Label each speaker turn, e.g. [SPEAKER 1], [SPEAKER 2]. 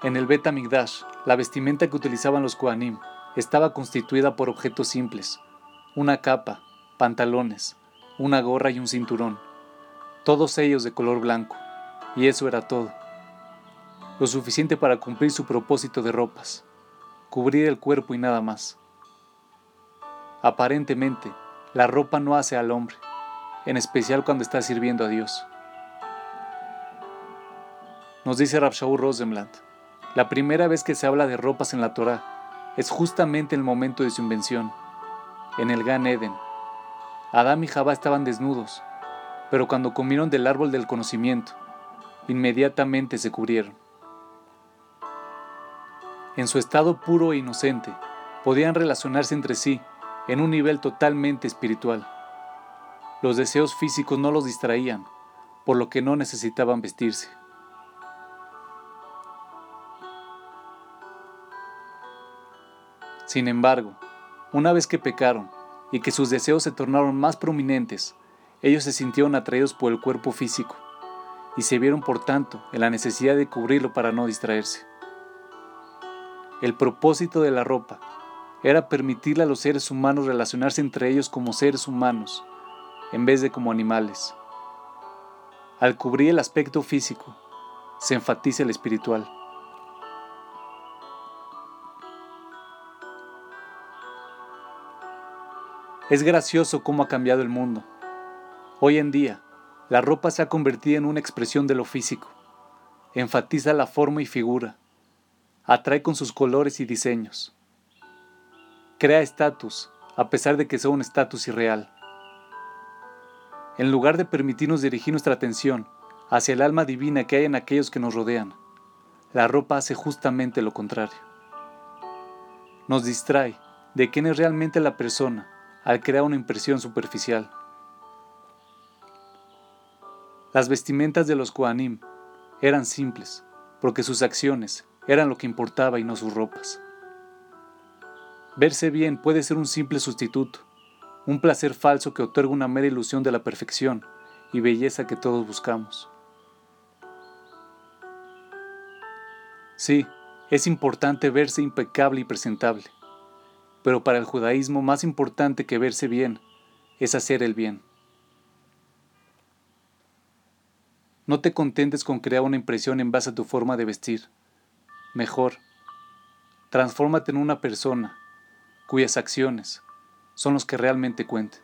[SPEAKER 1] En el Bet Amigdash, la vestimenta que utilizaban los Kohanim estaba constituida por objetos simples: una capa, pantalones, una gorra y un cinturón, todos ellos de color blanco, y eso era todo. Lo suficiente para cumplir su propósito de ropas, cubrir el cuerpo y nada más. Aparentemente, la ropa no hace al hombre, en especial cuando está sirviendo a Dios. Nos dice Rabshaw Rosenblatt, la primera vez que se habla de ropas en la Torah es justamente el momento de su invención, en el Gan Eden. Adán y Jabá estaban desnudos, pero cuando comieron del árbol del conocimiento, inmediatamente se cubrieron. En su estado puro e inocente, podían relacionarse entre sí en un nivel totalmente espiritual. Los deseos físicos no los distraían, por lo que no necesitaban vestirse. Sin embargo, una vez que pecaron y que sus deseos se tornaron más prominentes, ellos se sintieron atraídos por el cuerpo físico y se vieron por tanto en la necesidad de cubrirlo para no distraerse. El propósito de la ropa era permitirle a los seres humanos relacionarse entre ellos como seres humanos, en vez de como animales. Al cubrir el aspecto físico, se enfatiza el espiritual. Es gracioso cómo ha cambiado el mundo. Hoy en día, la ropa se ha convertido en una expresión de lo físico. Enfatiza la forma y figura. Atrae con sus colores y diseños. Crea estatus, a pesar de que sea un estatus irreal. En lugar de permitirnos dirigir nuestra atención hacia el alma divina que hay en aquellos que nos rodean, la ropa hace justamente lo contrario. Nos distrae de quién es realmente la persona al crear una impresión superficial. Las vestimentas de los Koanim eran simples, porque sus acciones eran lo que importaba y no sus ropas. Verse bien puede ser un simple sustituto, un placer falso que otorga una mera ilusión de la perfección y belleza que todos buscamos. Sí, es importante verse impecable y presentable, pero para el judaísmo más importante que verse bien es hacer el bien. No te contentes con crear una impresión en base a tu forma de vestir. Mejor, transfórmate en una persona cuyas acciones son los que realmente cuenten.